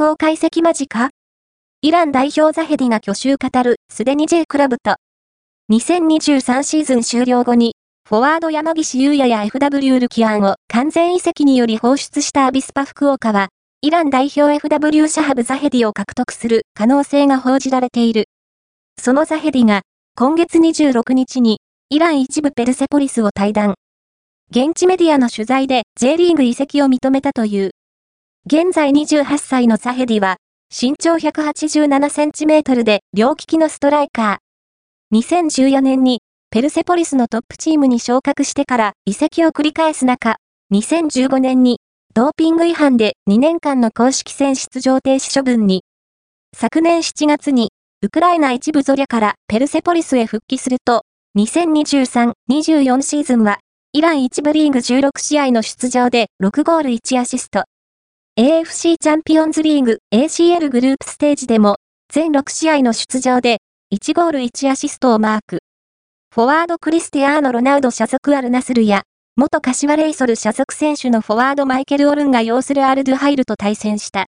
公解析間近？イラン代表ザヘディが去就語る、すでに J クラブと。2023シーズン終了後に、フォワード山岸優也や FW ルキアンを完全移籍により放出したアビスパ福岡は、イラン代表 FW シャハブザヘディを獲得する可能性が報じられている。そのザヘディが、今月26日に、イラン一部ペルセポリスを退団。現地メディアの取材で J リーグ移籍を認めたという。現在28歳のザヘディは、身長187センチメートルで両利きのストライカー。2014年にペルセポリスのトップチームに昇格してから移籍を繰り返す中、2015年にドーピング違反で2年間の公式戦出場停止処分に、昨年7月にウクライナ一部ゾリャからペルセポリスへ復帰すると、2023-24シーズンは、イラン一部リーグ16試合の出場で6ゴール1アシスト。AFC チャンピオンズリーグ ACL グループステージでも、全6試合の出場で1ゴール1アシストをマーク。フォワードクリスティアーノ・ロナウド所属アルナスルや、元柏レイソル所属選手のフォワードマイケル・オルンが擁するアルドゥハイルと対戦した。